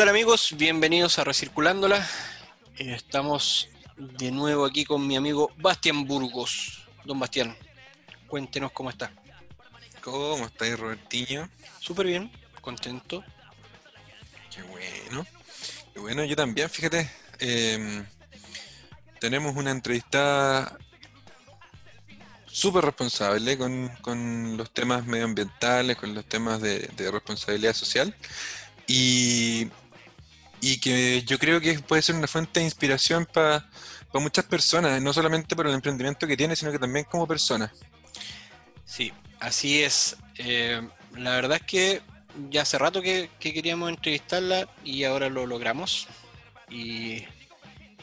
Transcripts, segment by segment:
tal amigos? Bienvenidos a Recirculándola. Estamos de nuevo aquí con mi amigo Bastián Burgos. Don Bastián, cuéntenos cómo está. ¿Cómo estáis, Robertiño? Súper bien, contento. Qué bueno. Qué bueno, yo también, fíjate. em, tenemos una entrevista súper responsable con, con los temas medioambientales, con los temas de, de responsabilidad social. Y, y que yo creo que puede ser una fuente de inspiración para muchas personas, no solamente por el emprendimiento que tiene, sino que también como persona. Sí, así es. Eh, la verdad es que ya hace rato que, que queríamos entrevistarla y ahora lo logramos. Y,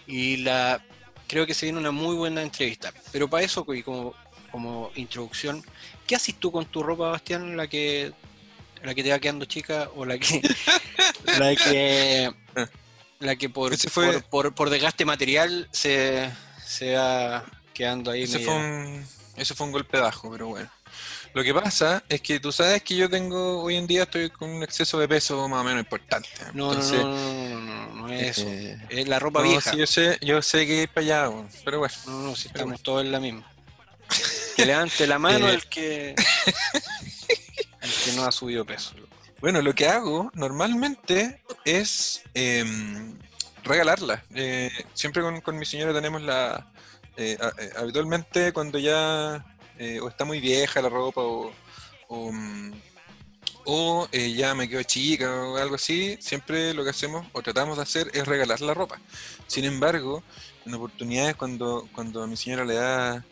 y la creo que se viene una muy buena entrevista. Pero para eso, y como, como introducción, ¿qué haces tú con tu ropa, Bastián? La que la que te va quedando chica o la que la que la que por, fue- por, por, por desgaste material se, se va quedando ahí Ese media- fue, un, eso fue un golpe bajo, pero bueno. Lo que pasa es que tú sabes que yo tengo, hoy en día estoy con un exceso de peso más o menos importante. no, no, Entonces, no, no, no, es eso. eh, Es la ropa no, vieja. sí, yo sé, yo sé que ir para allá, pero bueno. No, no, si estamos todos en la misma. Que levante la mano Eh. el que el que no ha subido peso. Bueno, lo que hago normalmente es em, regalarla. Eh, siempre con, con mi señora tenemos la... eh, eh, habitualmente cuando ya eh, o está muy vieja la ropa o, o, mm, eh, ya me quedo chica o algo así, siempre lo que hacemos o tratamos de hacer es regalar la ropa. Sin embargo, en oportunidades cuando, cuando a mi señora le da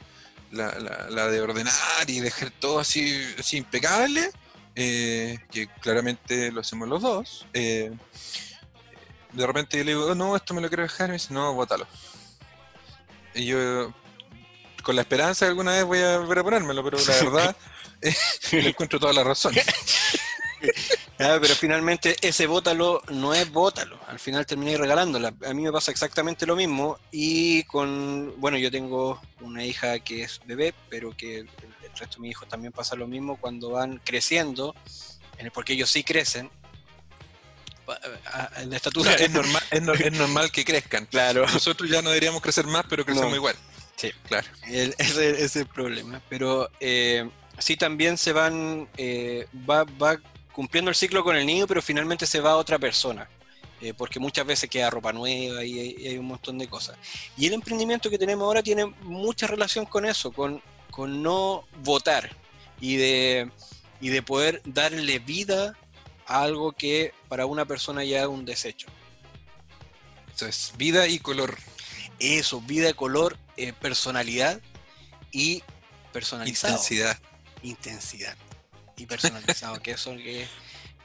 la, la- la de ordenar y dejar todo así, así impecable, eh, que claramente lo hacemos los dos, eh, de repente yo le digo, "Oh, no, esto me lo quiero dejar, y me dice, no, bótalo. Y yo, con la esperanza de alguna vez voy a volver a ponérmelo, pero la verdad, eh, le encuentro toda la razón. Ah, pero finalmente ese bótalo no es bótalo. Al final terminé regalándola. A mí me pasa exactamente lo mismo. Y con, bueno, yo tengo una hija que es bebé, pero que resto de mis hijos también pasa lo mismo cuando van creciendo, en porque ellos sí crecen. O estatura. es, normal, es, no- es normal que crezcan. Claro. Nosotros ya no deberíamos crecer más, pero crecemos No. igual. Sí. Claro. El- ese, ese es el problema. Pero eh, sí también se van, eh, va, va cumpliendo el ciclo con el niño, pero finalmente se va a otra persona. Eh, porque muchas veces queda ropa nueva y y hay un montón de cosas. Y el emprendimiento que tenemos ahora tiene mucha relación con eso, con, con no votar y de, y de poder darle vida a algo que para una persona ya es un desecho. Eso es vida y color. Eso, vida, color, eh, personalidad y personalizado. Intensidad. intensidad y personalizado, que eso que,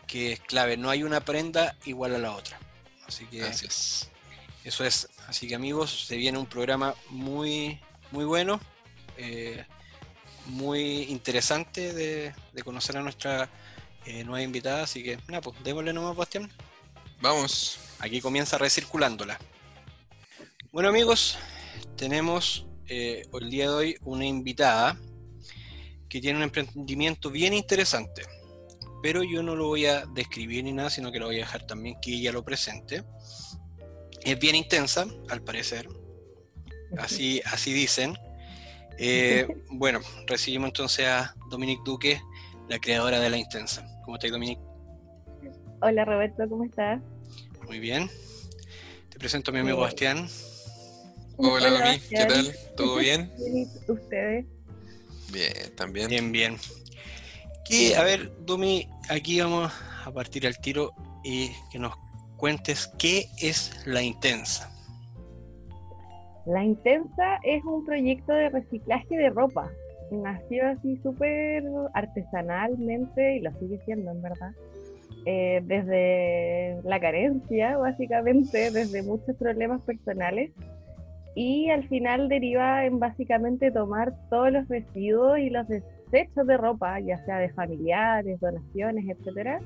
que es clave. No hay una prenda igual a la otra. Así que Así es. eso es. Así que amigos, se viene un programa muy, muy bueno, eh, muy interesante de, de conocer a nuestra eh, nueva invitada. Así que nada, pues démosle nomás, Bastián. Vamos. Aquí comienza recirculándola. Bueno amigos, tenemos eh, el día de hoy una invitada que tiene un emprendimiento bien interesante, pero yo no lo voy a describir ni nada, sino que lo voy a dejar también que ella lo presente. Es bien intensa, al parecer, así, así dicen. Eh, bueno, recibimos entonces a Dominique Duque, la creadora de La Intensa. ¿Cómo estás, Dominique? Hola Roberto, ¿cómo estás? Muy bien. Te presento a mi amigo Bien. Bastián. Hola, Domi. ¿Qué Bastián. tal? ¿Todo bien? Bien, ¿y ustedes? Bien, también. Bien, bien. Que, a ver, Domi, aquí vamos a partir al tiro y que nos cuentes qué es la intensa. La Intensa es un proyecto de reciclaje de ropa. Nació así súper artesanalmente y lo sigue siendo en verdad. Eh, desde la carencia, básicamente, desde muchos problemas personales. Y al final deriva en básicamente tomar todos los residuos y los desechos de ropa, ya sea de familiares, donaciones, etcétera,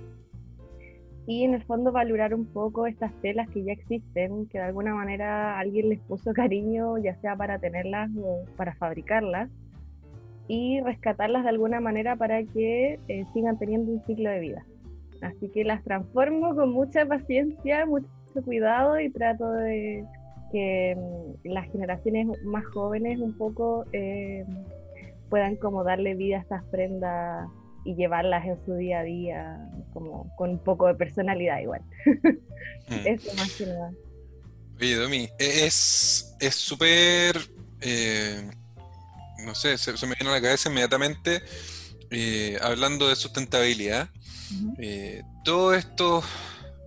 y en el fondo valorar un poco estas telas que ya existen, que de alguna manera alguien les puso cariño, ya sea para tenerlas o para fabricarlas, y rescatarlas de alguna manera para que eh, sigan teniendo un ciclo de vida. Así que las transformo con mucha paciencia, mucho cuidado y trato de que mm, las generaciones más jóvenes un poco eh, puedan como darle vida a estas prendas y llevarlas en su día a día como con un poco de personalidad igual. Mm. Eso más que nada. Oye, Domi, e-, es súper, eh, no sé, se, me viene a la cabeza inmediatamente eh, hablando de sustentabilidad. Eh, todo esto,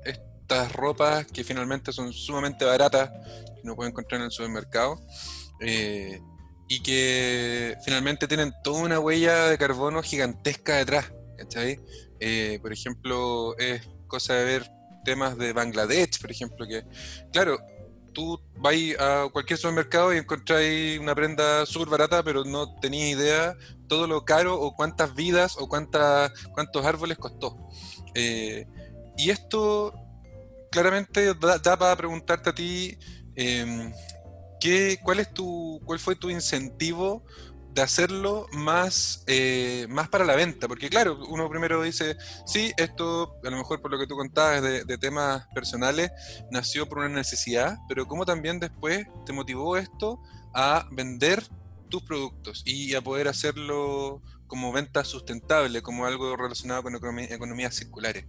estas ropas que finalmente son sumamente baratas, que uno puede encontrar en el supermercado, y que finalmente tienen toda una huella de carbono gigantesca detrás. por ejemplo, es cosa de ver temas de Bangladesh, por ejemplo, que, claro, tú vais a cualquier supermercado y encontráis una prenda súper barata, pero no tenéis idea todo lo caro o cuántas vidas o cuántas, cuántos árboles costó. Eh, y esto claramente da, para preguntarte a ti eh, ¿qué, cuál, es tu, cuál fue tu incentivo de hacerlo más, eh, más para la venta, porque claro, uno primero dice, sí, esto a lo mejor por lo que tú contabas de, temas personales, nació por una necesidad, pero ¿cómo también después te motivó esto a vender tus productos y a poder hacerlo como venta sustentable, como algo relacionado con economías circulares?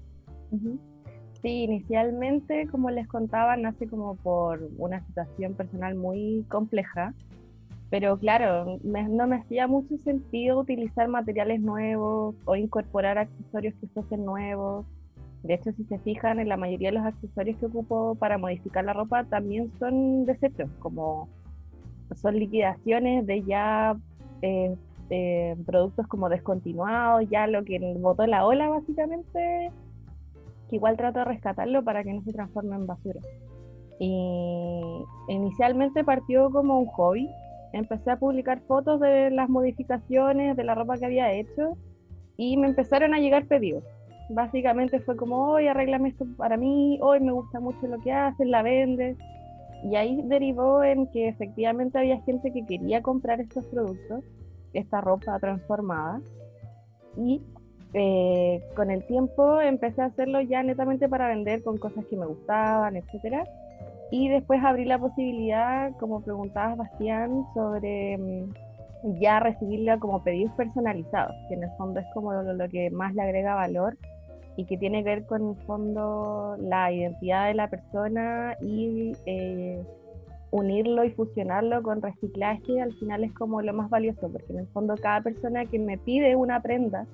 Sí, inicialmente, como les contaba, nace como por una situación personal muy compleja pero claro, no me hacía mucho sentido utilizar materiales nuevos o incorporar accesorios que fuesen nuevos. De hecho, si se fijan, en la mayoría de los accesorios que ocupo para modificar la ropa también son desechos, como son liquidaciones de ya eh, eh, productos como descontinuados, ya lo que botó la ola básicamente, que igual trato de rescatarlo para que no se transforme en basura. Y inicialmente partió como un hobby, empecé a publicar fotos de las modificaciones de la ropa que había hecho y me empezaron a llegar pedidos. Básicamente fue como, hoy arreglame esto para mí, hoy me gusta mucho lo que haces, la vendes. Y ahí derivó en que efectivamente había gente que quería comprar estos productos, esta ropa transformada. Y eh, con el tiempo empecé a hacerlo ya netamente para vender con cosas que me gustaban, etcétera. Y después abrí la posibilidad, como preguntaba Bastián, sobre mm, ya recibirla como pedidos personalizados, que en el fondo es como lo, que más le agrega valor y que tiene que ver con el fondo la identidad de la persona y eh, unirlo y fusionarlo con reciclaje al final es como lo más valioso, porque en el fondo cada persona que me pide una prenda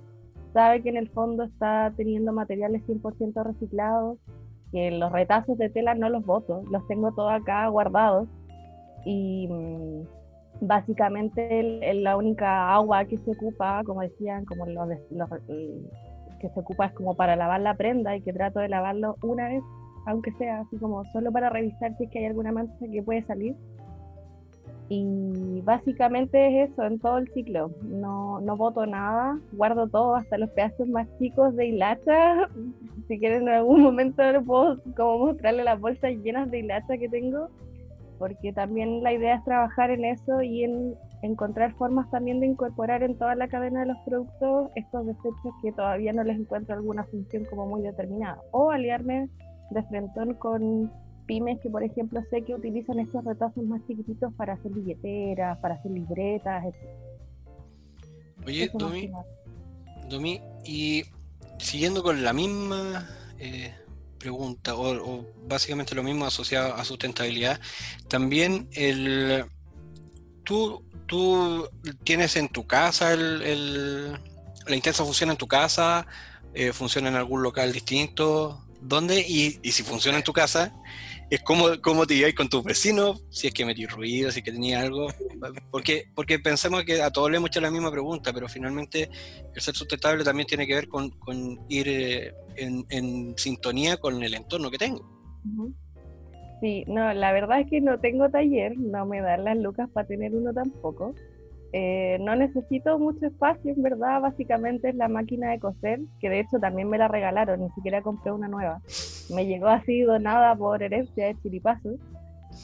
sabe que en el fondo está teniendo materiales 100% reciclados que los retazos de tela no los boto, los tengo todos acá guardados. Y mm, básicamente la única agua que se ocupa, como decían, como los, que se ocupa es como para lavar la prenda y que trato de lavarlo una vez, aunque sea así como solo para revisar si es que hay alguna mancha que puede salir y básicamente es eso en todo el ciclo. No, no boto nada, guardo todo, hasta los pedazos más chicos de hilacha. Si quieren en algún momento puedo como mostrarle las bolsas llenas de hilacha que tengo, porque también la idea es trabajar en eso y en encontrar formas también de incorporar en toda la cadena de los productos estos desechos que todavía no les encuentro alguna función como muy determinada. O aliarme de frente con pymes que, por ejemplo, sé que utilizan estos retazos más chiquititos para hacer billeteras, para hacer libretas, etc. Oye, Domi, Domi, y siguiendo con la misma eh, pregunta, o, básicamente lo mismo asociado a sustentabilidad, también el tú, tú tienes en tu casa el, la intensa funciona en tu casa, eh, funciona en algún local distinto, ¿dónde? Y, y si funciona en tu casa, es cómo, cómo te lleváis con tus vecinos, si es que metí ruido, si es que tenía algo. Porque, porque pensamos que a todos le hemos hecho la misma pregunta, pero finalmente el ser sustentable también tiene que ver con, con ir eh, en, en, sintonía con el entorno que tengo. Sí, no, la verdad es que no tengo taller, no me dan las lucas para tener uno tampoco. Eh, no necesito mucho espacio, en verdad, básicamente es la máquina de coser, que de hecho también me la regalaron, ni siquiera compré una nueva. Me llegó así donada por herencia de chiripazos.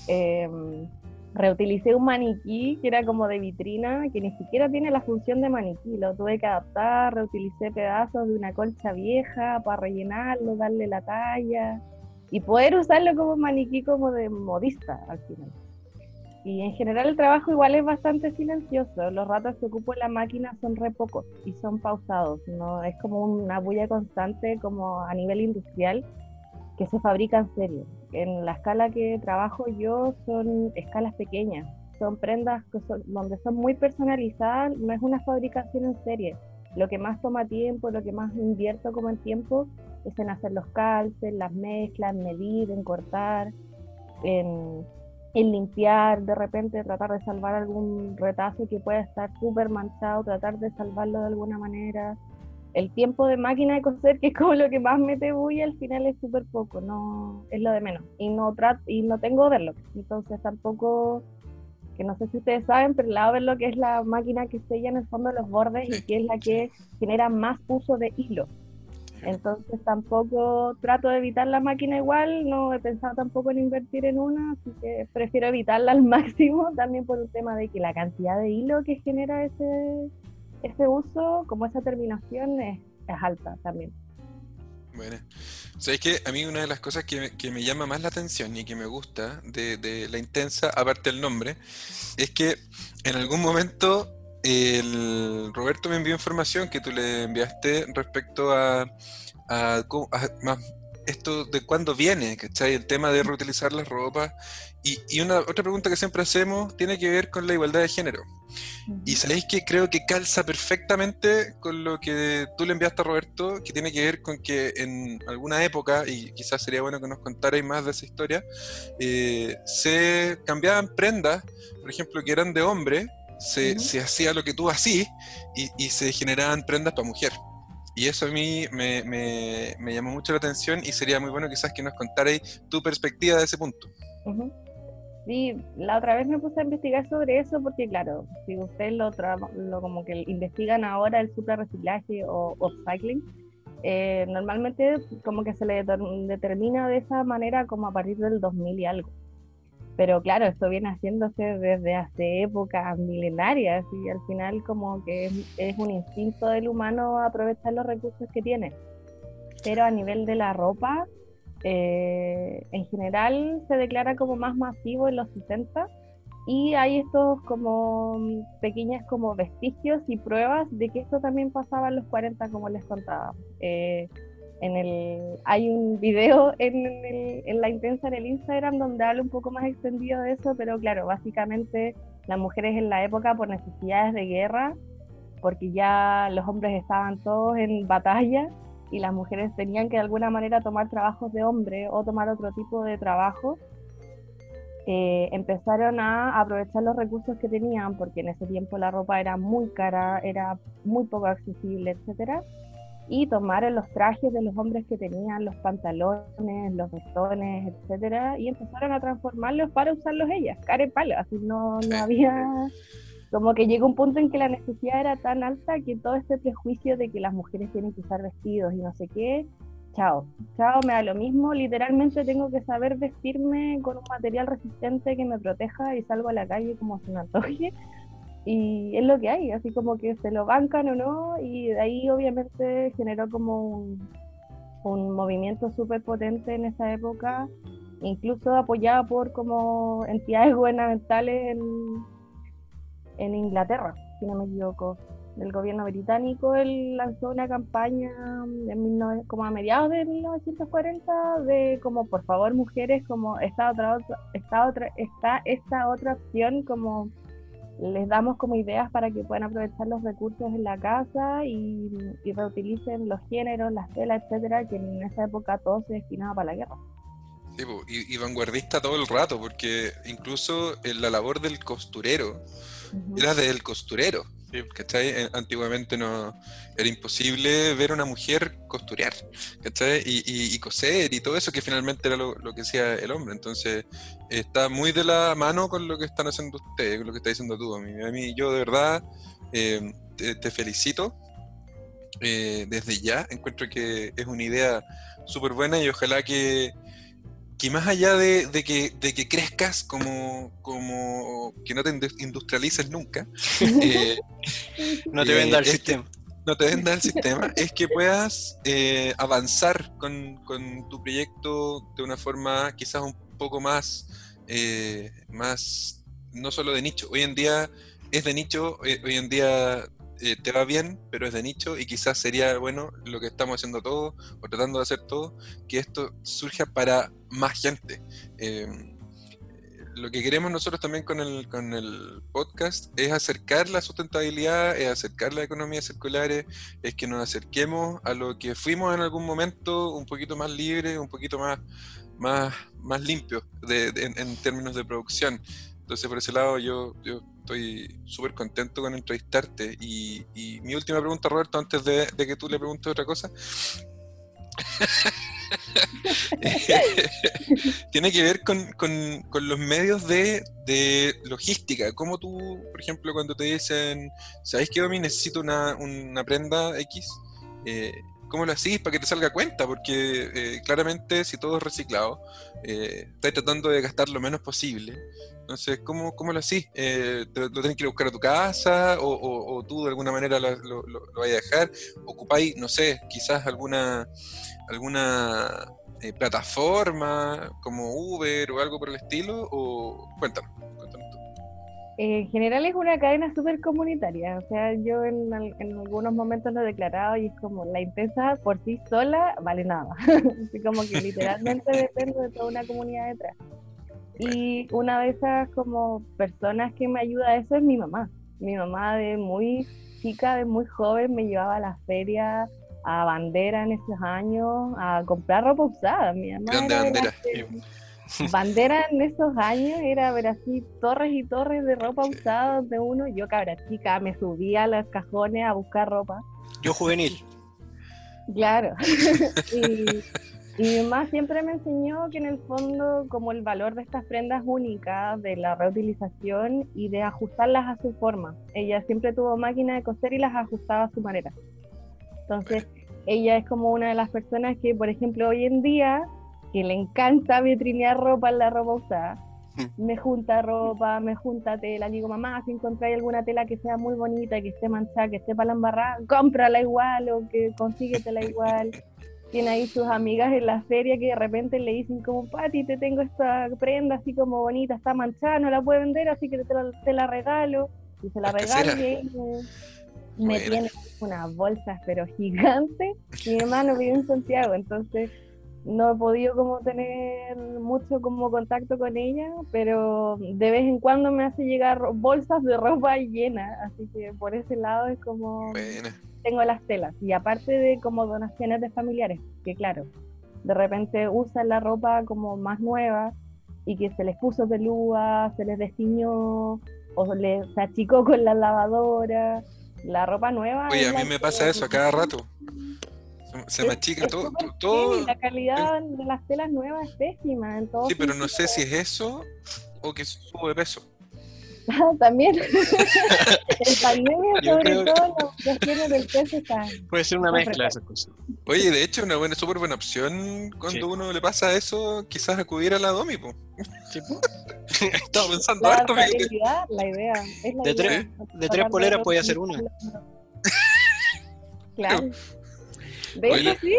Em, reutilicé un maniquí que era como de vitrina, que ni siquiera tiene la función de maniquí, lo tuve que adaptar, reutilicé pedazos de una colcha vieja para rellenarlo, darle la talla y poder usarlo como maniquí como de modista al final. Y en general el trabajo igual es bastante silencioso, los ratos que ocupo en la máquina son re pocos y son pausados, no es como una bulla constante como a nivel industrial que se fabrica en serio. En la escala que trabajo yo son escalas pequeñas, son prendas donde son muy personalizadas, no es una fabricación en serie. Lo que más toma tiempo, lo que más invierto como en tiempo es en hacer los calces, las mezclas, medir, en cortar, en, en limpiar, de repente tratar de salvar algún retazo que pueda estar súper manchado, tratar de salvarlo de alguna manera el tiempo de máquina de coser, que es como lo que más me te voy, al final es súper poco, no es lo de menos. Y no trato, y no tengo overlock, entonces tampoco, que no sé si ustedes saben, pero la overlock es la máquina que sella en el fondo los bordes y que es la que genera más uso de hilo. Entonces tampoco trato de evitar la máquina igual, no he pensado tampoco en invertir en una, así que prefiero evitarla al máximo, también por el tema de que la cantidad de hilo que genera ese ese uso, como esa terminación, es, alta también. Bueno, sabéis que a mí una de las cosas que, que, me llama más la atención y que me gusta de, de, la intensa, aparte del nombre, es que en algún momento el Roberto me envió información que tú le enviaste respecto a, a, a, esto de cuándo viene, ¿cachai? El tema de reutilizar las ropas. Y, y, una otra pregunta que siempre hacemos tiene que ver con la igualdad de género. Y sabéis que creo que calza perfectamente con lo que tú le enviaste a Roberto, que tiene que ver con que en alguna época, y quizás sería bueno que nos contarais más de esa historia, eh, se cambiaban prendas, por ejemplo, que eran de hombre, se, se hacía lo que tú hacías y, y se generaban prendas para mujer. Y eso a mí me, me, me, llamó mucho la atención y sería muy bueno quizás que nos contarais tu perspectiva de ese punto. Sí, la otra vez me puse a investigar sobre eso porque claro, si ustedes lo, lo como que investigan ahora el reciclaje o upcycling, eh, normalmente como que se le determina de esa manera como a partir del 2000 y algo. Pero claro, esto viene haciéndose desde hace épocas milenarias y al final como que es, un instinto del humano aprovechar los recursos que tiene. Pero a nivel de la ropa, eh, en general se declara como más masivo en los 60 y hay estos como pequeñas como vestigios y pruebas de que esto también pasaba en los 40 como les contaba. Eh, en el, hay un video en, en, la intensa en el Instagram donde hablo un poco más extendido de eso, pero claro, básicamente las mujeres en la época por necesidades de guerra, porque ya los hombres estaban todos en batalla y las mujeres tenían que de alguna manera tomar trabajos de hombre o tomar otro tipo de trabajo, eh, empezaron a aprovechar los recursos que tenían, porque en ese tiempo la ropa era muy cara, era muy poco accesible, etcétera y tomaron los trajes de los hombres que tenían, los pantalones, los vestones, etcétera, y empezaron a transformarlos para usarlos ellas, cara y palo, así no, no había como que llegó un punto en que la necesidad era tan alta que todo este prejuicio de que las mujeres tienen que usar vestidos y no sé qué, chao, chao, me da lo mismo, literalmente tengo que saber vestirme con un material resistente que me proteja y salgo a la calle como se me antoje y es lo que hay, así como que se lo bancan o no, y de ahí obviamente generó como un, movimiento súper potente en esa época, incluso apoyado por como entidades gubernamentales en, Inglaterra, si no me equivoco. El gobierno británico él lanzó una campaña en como a mediados de 1940 de como por favor mujeres como esta otra, esta otra está esta otra opción como les damos como ideas para que puedan aprovechar los recursos en la casa y, reutilicen los géneros, las telas, etcétera, que en esa época todo se destinaba para la guerra. Sí, y, vanguardista todo el rato, porque incluso en la labor del costurero era del costurero. ¿Cachai? Antiguamente no era imposible ver a una mujer costurear, ¿cachai? Y, coser y todo eso que finalmente era lo, que hacía el hombre. Entonces está muy de la mano con lo que están haciendo ustedes, con lo que está diciendo tú. A mí, yo de verdad eh, te, felicito eh, desde ya. Encuentro que es una idea súper buena y ojalá que que más allá de, que, de que crezcas como, como que no te industrialices nunca, eh, no te venda el sistema. no te venda el sistema, es que puedas eh, avanzar con, con, tu proyecto de una forma quizás un poco más, eh, más, no solo de nicho. Hoy en día es de nicho, hoy en día eh, te va bien, pero es de nicho y quizás sería bueno lo que estamos haciendo todos o tratando de hacer todos, que esto surja para más gente. Em, lo que queremos nosotros también con el, con el podcast es acercar la sustentabilidad, es acercar la economía circulares, es que nos acerquemos a lo que fuimos en algún momento un poquito más libre, un poquito más, más, más limpio en, términos de producción. Entonces, por ese lado, yo, yo estoy súper contento con entrevistarte. Y, mi última pregunta, Roberto, antes de, que tú le preguntes otra cosa, tiene que ver con, los medios de, logística. Como tú, por ejemplo, cuando te dicen, ¿sabéis que Domi necesito una, una prenda X? Eh, ¿Cómo lo hacís para que te salga cuenta? Porque eh, claramente si todo es reciclado, eh, estás tratando de gastar lo menos posible. Entonces, ¿cómo, cómo lo hacís? Eh, ¿Lo tenés que ir a buscar a tu casa o, tú de alguna manera lo, lo, lo, vais a dejar? ¿Ocupáis, no sé, quizás alguna, alguna eh, plataforma como Uber o algo por el estilo? O cuéntame tú. En general es una cadena súper comunitaria, o sea, yo en, en, algunos momentos lo he declarado y es como la intensa por sí sola vale nada, así como que literalmente depende de toda una comunidad detrás. Y una de esas como personas que me ayuda a eso es mi mamá. Mi mamá de muy chica, de muy joven, me llevaba a las ferias, a bandera en esos años, a comprar ropa usada. Mi mamá bandera. bandera en esos años era ver así torres y torres de ropa usada de uno. Yo cabra chica me subía a los cajones a buscar ropa. Yo juvenil. Claro. y, mi mamá siempre me enseñó que en el fondo como el valor de estas prendas únicas, de la reutilización y de ajustarlas a su forma. Ella siempre tuvo máquina de coser y las ajustaba a su manera. Entonces, ella es como una de las personas que, por ejemplo, hoy en día, que le encanta vitrinear ropa en la ropa usada, mm. me junta ropa, me junta tela, digo, mamá, si encontráis alguna tela que sea muy bonita, que esté manchada, que esté para la embarrada, cómprala igual o que consíguetela igual. Tiene ahí sus amigas en la feria que de repente le dicen como, Pati, te tengo esta prenda así como bonita, está manchada, no la puede vender, así que te la, regalo. Y se la regalo y me, tiene unas bolsas pero gigantes. Mi hermano vive en Santiago, entonces no he podido como tener mucho como contacto con ella, pero de vez en cuando me hace llegar bolsas de ropa llena, así que por ese lado es como tengo las telas y aparte de como donaciones de familiares, que claro, de repente usan la ropa como más nueva y que se les puso pelúa, se les destiñó o les, se achicó con la lavadora, la ropa nueva. Oye, a mí me pasa eso a cada rato. Se, me achica todo. todo la calidad de las telas nuevas es pésima. sí, pero no sé si es eso o que sube peso. También. el pandemia, sobre todo, las cuestiones del peso están. Puede ser una mezcla de esas cosas. Oye, de hecho, una buena, súper buena opción cuando uno le pasa eso, quizás acudir a la Domi, po. Sí, Estaba pensando la esto, La idea. Es la de, Tres, de tres poleras puede hacer una. Claro. De hecho, sí.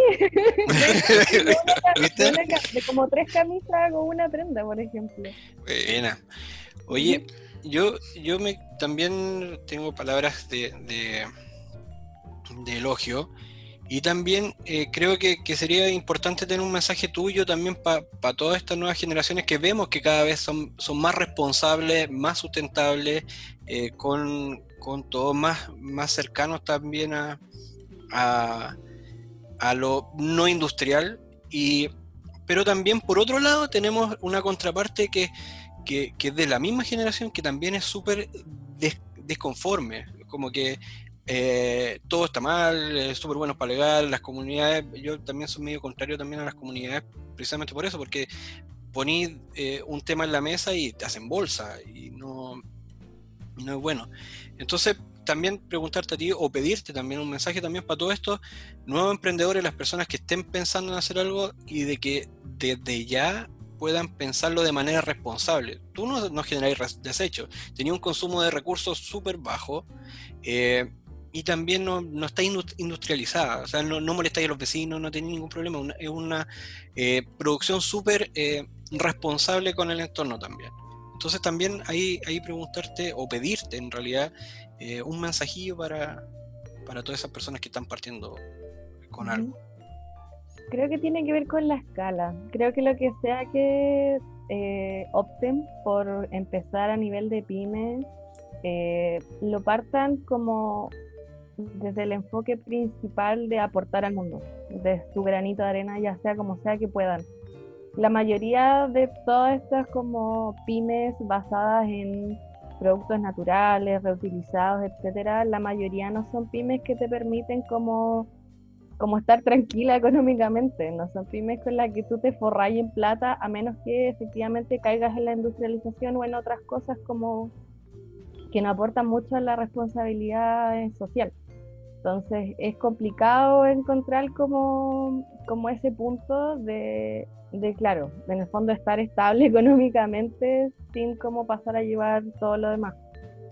De, de, como tres camisas con una prenda, por ejemplo. Buena. Oye, yo, yo me, también tengo palabras de, de, elogio y también eh, creo que, sería importante tener un mensaje tuyo también para todas estas nuevas generaciones que vemos que cada vez son, son más responsables, más sustentables, eh, con, con todos más, más cercanos también a, a, a lo no industrial. Y, pero también por otro lado tenemos una contraparte que que, es de la misma generación que también es súper desconforme, como que eh, todo está mal, es súper bueno para legal, las comunidades, yo también soy medio contrario también a las comunidades, precisamente por eso, porque poní eh, un tema en la mesa y te hacen bolsa y no, no es bueno. Entonces, también preguntarte a ti o pedirte también un mensaje también para todos estos nuevos emprendedores, las personas que estén pensando en hacer algo y de que desde ya puedan pensarlo de manera responsable. Tú no, no generáis desechos, tenías un consumo de recursos súper bajo eh, y también no, no está industrializada, o sea, no, no molestáis a los vecinos, no tenéis ningún problema, es una eh, producción súper eh, responsable con el entorno también. Entonces también ahí, ahí preguntarte o pedirte en realidad un mensajillo para, para todas esas personas que están partiendo con algo. Creo que tiene que ver con la escala. Creo que lo que sea que eh, opten por empezar a nivel de pyme, eh, lo partan como desde el enfoque principal de aportar al mundo, de su granito de arena, ya sea como sea que puedan. La mayoría de todas estas como pymes basadas en productos naturales, reutilizados, etcétera, la mayoría no son pymes que te permiten como como estar tranquila económicamente, no son pymes con las que tú te forras en plata, a menos que efectivamente caigas en la industrialización o en otras cosas como que no aportan mucho a la responsabilidad social. Entonces es complicado encontrar como, como ese punto de, de, claro, en el fondo estar estable económicamente sin como pasar a llevar todo lo demás.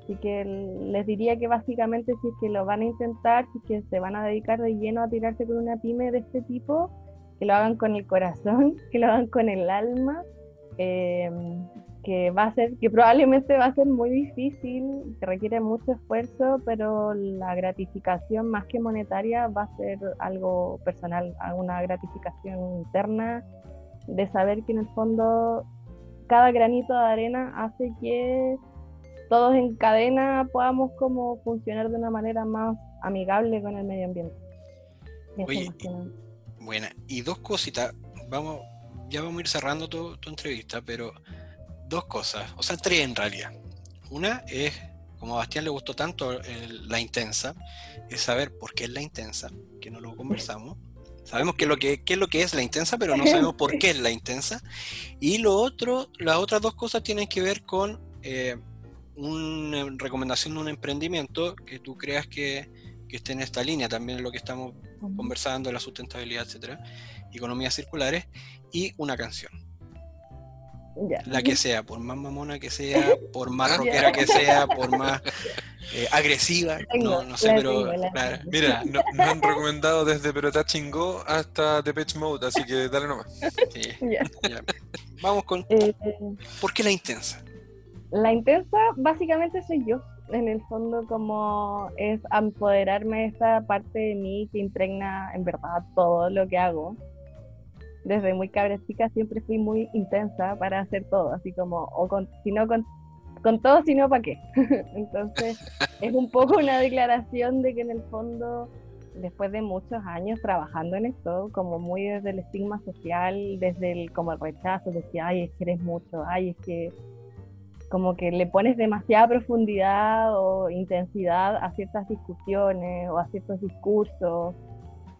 Así que les diría que básicamente si es que lo van a intentar, si es que se van a dedicar de lleno a tirarse con una pyme de este tipo, que lo hagan con el corazón, que lo hagan con el alma, em, que va a ser, que probablemente va a ser muy difícil, que requiere mucho esfuerzo, pero la gratificación más que monetaria va a ser algo personal, una gratificación interna de saber que en el fondo cada granito de arena hace que todos en cadena podamos como funcionar de una manera más amigable con el medio ambiente. Oye, buena, y dos cositas, vamos, ya vamos a ir cerrando tu, entrevista, pero dos cosas, o sea, tres en realidad. Una es, como a Bastián le gustó tanto la intensa, es saber por qué es la intensa, que no lo conversamos. Sabemos qué es lo que, qué es lo que es la intensa, pero no sabemos por qué es la intensa. Y lo otro, las otras dos cosas tienen que ver con eh, una recomendación de un emprendimiento que tú creas que, que esté en esta línea, también lo que estamos conversando, la sustentabilidad, etcétera, economías circulares, y una canción. La que sea, por más mamona que sea, por más rockera que sea, por más eh, agresiva, no, no, sé, pero mira, nos han recomendado desde Perota Chingó hasta The Pitch Mode, así que dale nomás. Vamos con eh, ¿Por qué la intensa? La intensa básicamente soy yo. En el fondo como es empoderarme de esta parte de mí que impregna en verdad todo lo que hago. Desde muy cabra chica siempre fui muy intensa para hacer todo, así como, o con, si no con, con todo, si no, ¿para qué? Entonces es un poco una declaración de que en el fondo después de muchos años trabajando en esto, como muy desde el estigma social, desde el como el rechazo, de que ay, es que eres mucho, ay, es que como que le pones demasiada profundidad o intensidad a ciertas discusiones o a ciertos discursos.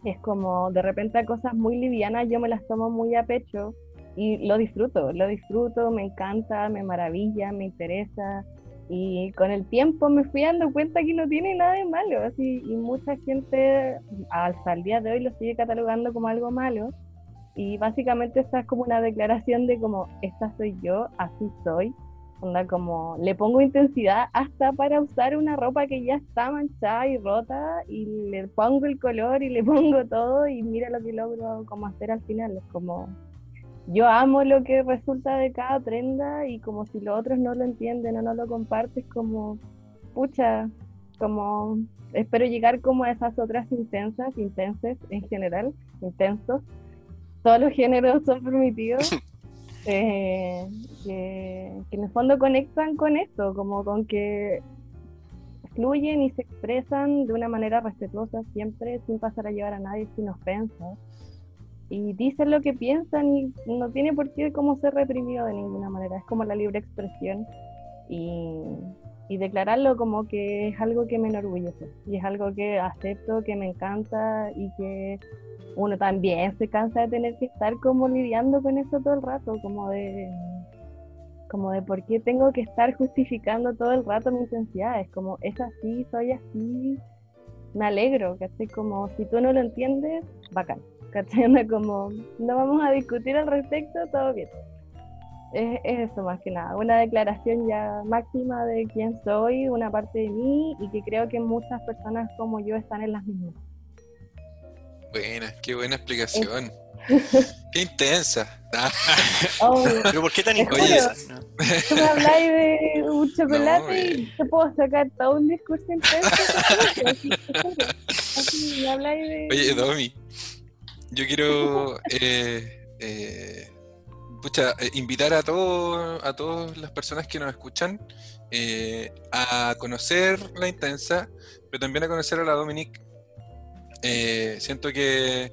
Es como de repente a cosas muy livianas yo me las tomo muy a pecho y lo disfruto, lo disfruto, me encanta, me maravilla, me interesa. Y con el tiempo me fui dando cuenta que no tiene nada de malo. Así, y mucha gente hasta el día de hoy lo sigue catalogando como algo malo. Y básicamente esta es como una declaración de como, esta soy yo, así soy, Onda como le pongo intensidad hasta para usar una ropa que ya está manchada y rota y le pongo el color y le pongo todo y mira lo que logro como hacer al final. Es como yo amo lo que resulta de cada prenda y como si los otros no lo entienden o no lo compartes como pucha, como espero llegar como a esas otras intensas, intensas en general, intensos. Todos los géneros son permitidos. Eh, que, en el fondo conectan con esto, como con que fluyen y se expresan de una manera respetuosa siempre, sin pasar a llevar a nadie sin ofensa. Y dicen lo que piensan y no tiene por qué como ser reprimido de ninguna manera, es como la libre expresión. Y, y declararlo como que es algo que me enorgullece y es algo que acepto, que me encanta y que uno también se cansa de tener que estar como lidiando con eso todo el rato, como de como de por qué tengo que estar justificando todo el rato mi intensidad, es como es así, soy así, me alegro, ¿cachai? Como si tú no lo entiendes, bacán, ¿cachai? Como no vamos a discutir al respecto, todo bien. Es, es eso más que nada, una declaración ya máxima de quién soy, una parte de mí y que creo que muchas personas como yo están en las mismas. Buena, qué buena explicación. Qué intensa. Ah, Oh, Pero ¿por qué tan intensa? tú me habláis de un chocolate No, y te puedo sacar todo un discurso intenso. Así, me habláis de... Oye, Domi, yo quiero eh, eh, pucha, eh, invitar a todos a todas las personas que nos escuchan eh, a conocer la intensa, pero también a conocer a la Dominique. Eh, siento que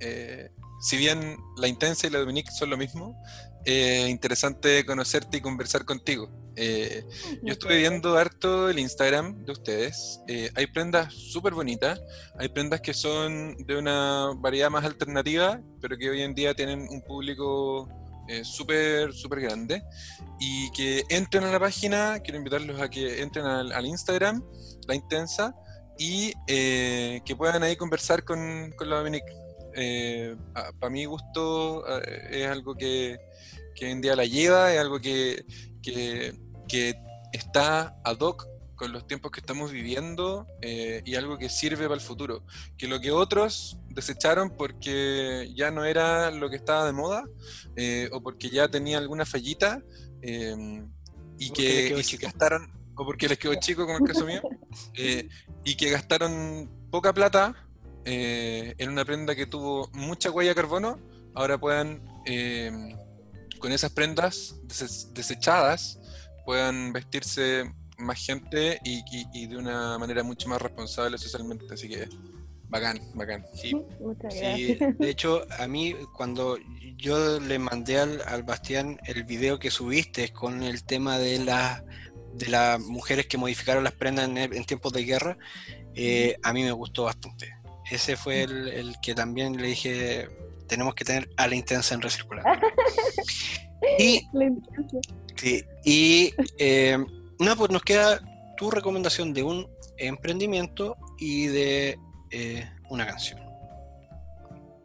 eh, si bien la intensa y la Dominique son lo mismo, es interesante conocerte y conversar contigo. Eh, yo estuve viendo harto el Instagram de ustedes. Hay prendas súper bonitas. Hay prendas que son de una variedad más alternativa, pero que hoy en día tienen un público eh, súper, súper grande. Y que entren a la página, quiero invitarlos a que entren al, Instagram, La Intensa, y eh, que puedan ahí conversar con, con la Dominique. Para mi gusto eh, es algo que, que hoy en día la lleva, es algo que, que, que está ad hoc con los tiempos que estamos viviendo eh, y algo que sirve para el futuro. Que lo que otros desecharon porque ya no era lo que estaba de moda eh, o porque ya tenía alguna fallita eh, y Porque que, y chico. gastaron, o porque les quedó chico como el caso mío, eh, y que gastaron poca plata en una prenda que tuvo mucha huella de carbono, ahora puedan eh, con esas prendas des- desechadas puedan vestirse más gente y, y- y de una manera mucho más responsable socialmente. Así que bacán, bacán. Sí, Muchas Sí, gracias. de hecho, a mí cuando yo le mandé al, al Bastián el video que subiste con el tema de las de las mujeres que modificaron las prendas en, en tiempos de guerra, eh, a mí me gustó bastante. Ese fue el, el que también le dije, tenemos que tener a la intensa en recirculando. y sí, y eh, nada, pues nos queda tu recomendación de un emprendimiento y de eh, una canción.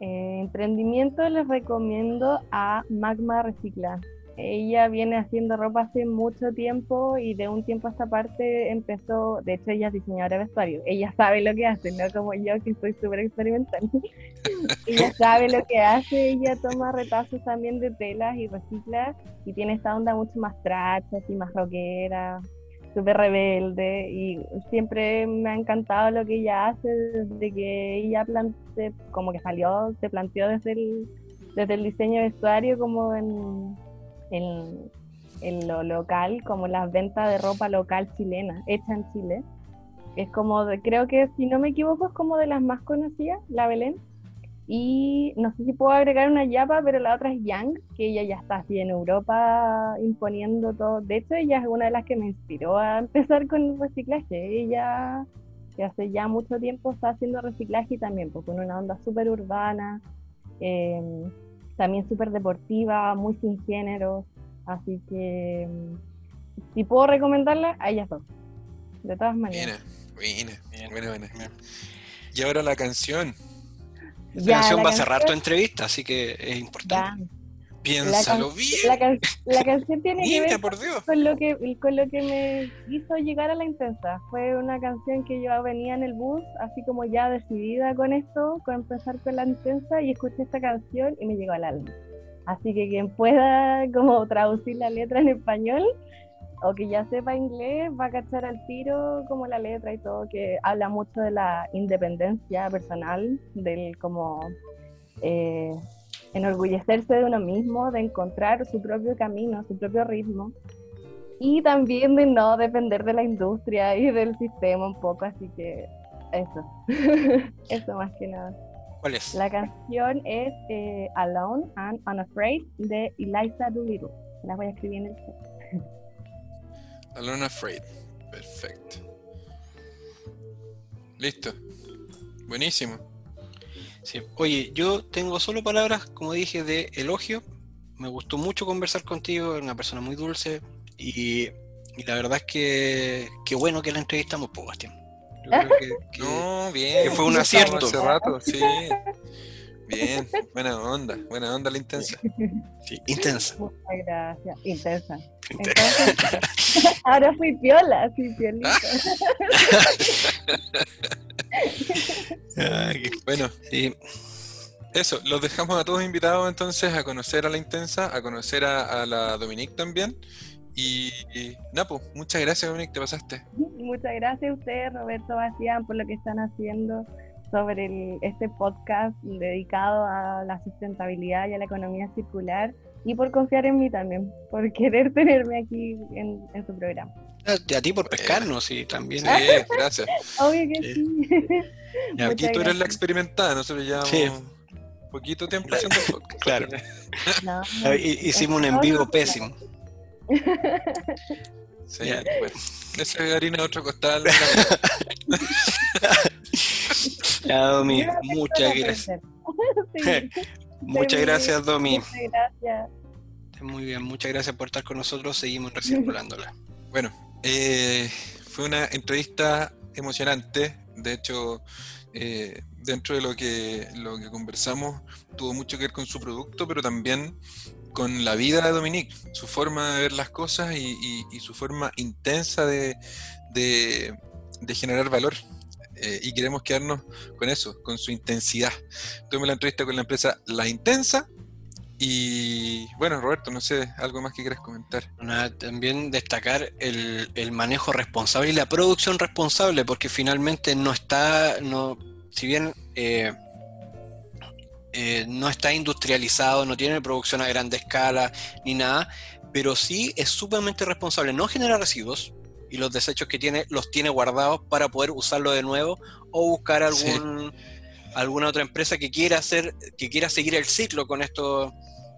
Eh, emprendimiento les recomiendo a Magma Recicla. Ella viene haciendo ropa hace mucho tiempo y de un tiempo a esta parte empezó, de hecho ella es diseñadora de vestuario, ella sabe lo que hace, no como yo que soy súper experimental. ella sabe lo que hace, ella toma retazos también de telas y recicla y tiene esta onda mucho más tracha, así más rockera, súper rebelde y siempre me ha encantado lo que ella hace desde que ella plante, como que salió, se planteó desde el, desde el diseño de vestuario como en, en, en lo local, como las ventas de ropa local chilena, hecha en Chile. Es como, de- creo que si no me equivoco, es como de las más conocidas, la Belén. Y no sé si puedo agregar una yapa, pero la otra es Yang, que ella ya está así en Europa imponiendo todo. De hecho, ella es una de las que me inspiró a empezar con el reciclaje. Ella, que hace ya mucho tiempo está haciendo reciclaje y también pues, con una onda súper urbana, eh, también súper deportiva, muy sin género. Así que, mm, si puedo recomendarla, a ellas dos. De todas maneras. Buena, buena, buena, buena. Y ahora la canción. Esta Ya, canción la va a cerrar tu entrevista, así que es importante. Ya. Piénsalo can- bien. La, can- la canción tiene que ver por Dios. con lo que con lo que me hizo llegar a la intensa. Fue una canción que yo venía en el bus, así como ya decidida con esto, con empezar con la intensa, y escuché esta canción y me llegó al alma. Así que quien pueda como traducir la letra en español o que ya sepa inglés va a cachar al tiro como la letra y todo, que habla mucho de la independencia personal, del como eh, enorgullecerse de uno mismo, de encontrar su propio camino, su propio ritmo y también de no depender de la industria y del sistema un poco, así que eso, eso más que nada. ¿Cuál es? La canción es eh, Alone and Unafraid de Eliza Doolittle. La voy a escribir en el chat. Alone Afraid. Perfecto. Listo. Buenísimo. Sí. Oye, yo tengo solo palabras, como dije, de elogio. Me gustó mucho conversar contigo, eres una persona muy dulce y, y la verdad es que qué bueno que la entrevistamos, pues, Bastián. Yo creo que, que- No, bien. que fue un acierto. Hace rato, sí. Bien, buena onda, buena onda la intensa. Sí, intensa. Muchas gracias. Intensa. Entonces, ahora fui piola, fui piolita. Bueno, sí, eso, los dejamos a todos invitados entonces a conocer a la intensa, a conocer a, a la Dominique también. Y, y Napo, muchas gracias Dominique, te pasaste. Muchas gracias a ustedes, Roberto Bastián, por lo que están haciendo sobre el- este podcast dedicado a la sustentabilidad y a la economía circular y por confiar en mí también, por querer tenerme aquí en, en su programa. a, a ti por pescarnos y también. Sí, gracias. Obvio que Sí. Aquí tú eres la experimentada, nosotros llevamos Sí. poquito tiempo haciendo podcast. Claro. No, Ah, Hicimos un en vivo pésimo. Sí, Ya. bueno. Esa es harina de otro costal. Yo muchas gracias. Sí, Muchas gracias, Domi. muchas gracias. Muy bien, muchas gracias por estar con nosotros. Seguimos recirculándola. Bueno, eh, fue una entrevista emocionante. De hecho, eh, dentro de lo que, lo que conversamos, tuvo mucho que ver con su producto, pero también con la vida de Dominique, su forma de ver las cosas y, y- y su forma intensa de, de- de generar valor. Eh, y queremos quedarnos con eso, con su intensidad. Tuvimos la entrevista con la empresa La Intensa. Y bueno, Roberto, no sé, algo más que quieras comentar. También destacar el, el manejo responsable y la producción responsable, porque finalmente no está, no, si bien eh, eh, no está industrializado, no tiene producción a grande escala ni nada, pero sí es sumamente responsable. No genera residuos y los desechos que tiene los tiene guardados para poder usarlo de nuevo o buscar Sí. algún, alguna otra empresa que quiera hacer, que quiera seguir el ciclo con estos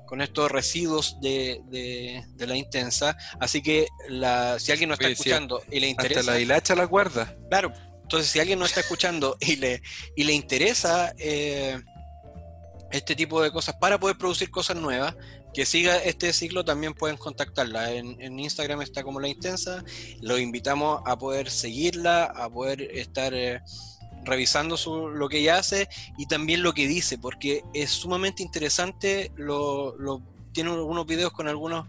con estos residuos de, de- de la intensa. Así que la, si alguien no está Oye, escuchando y le Hasta interesa, la hilacha la guarda. claro, entonces si alguien no está escuchando y le, y le interesa eh, este tipo de cosas para poder producir cosas nuevas, que siga este ciclo, también pueden contactarla. En, Instagram está como La Intensa. Los invitamos a poder seguirla, a poder estar eh, revisando su- lo que ella hace y también lo que dice, porque es sumamente interesante. Lo, lo- tiene unos videos con algunos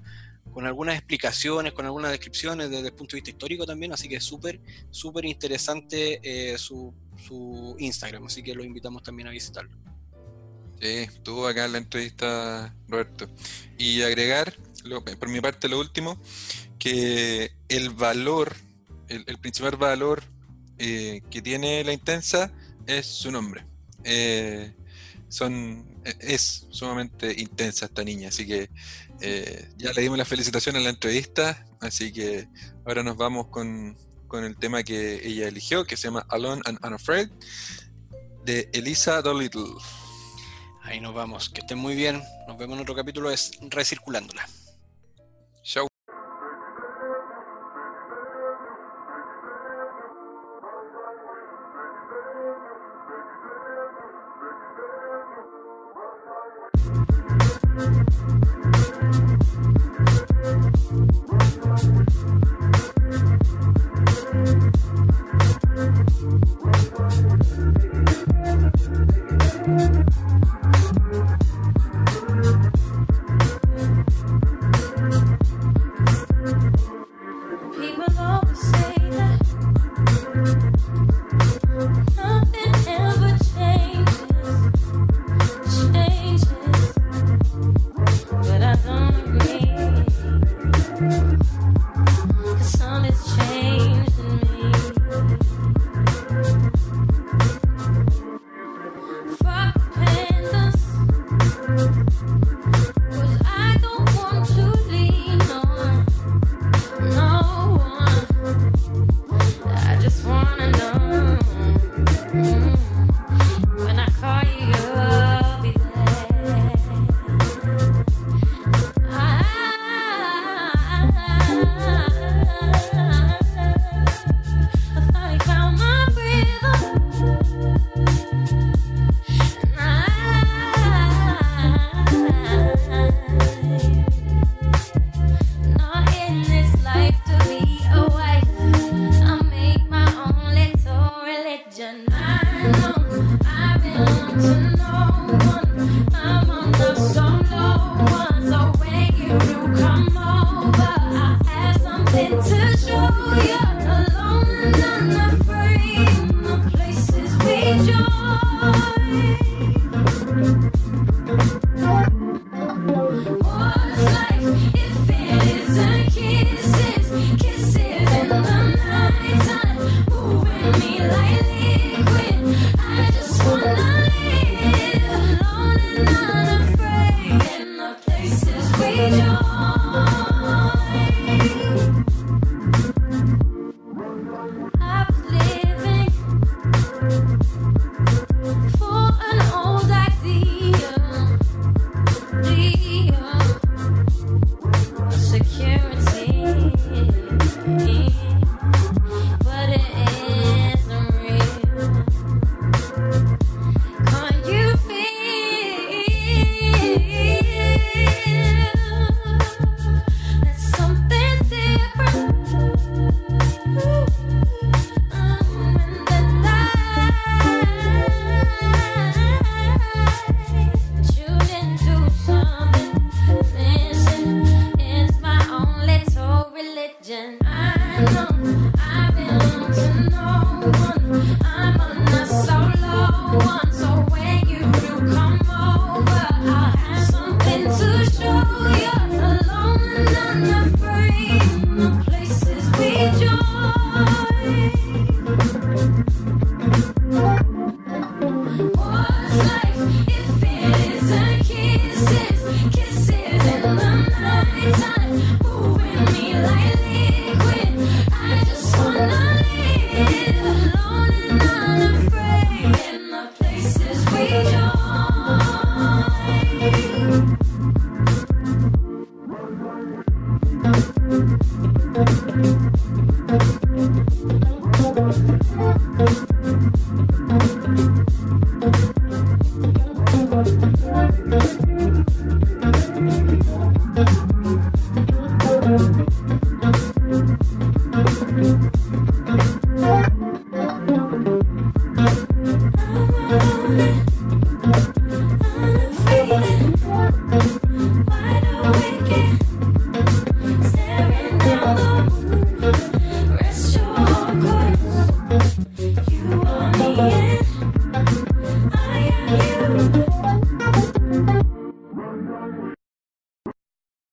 con algunas explicaciones, con algunas descripciones desde el punto de vista histórico también, así que es súper, súper interesante eh, su, su Instagram, así que lo invitamos también a visitarlo. Sí, estuvo acá en la entrevista, Roberto. Y agregar, lo- por mi parte, lo último, que el valor, el, principal valor eh, que tiene la intensa es su nombre. Eh, son, e- es sumamente intensa esta niña, así que eh, ya le dimos las felicitaciones en la entrevista, así que ahora nos vamos con, con el tema que ella eligió, que se llama Alone and Unafraid, de Elisa Dolittle. Ahí nos vamos, que estén muy bien, nos vemos en otro capítulo, es Recirculándola.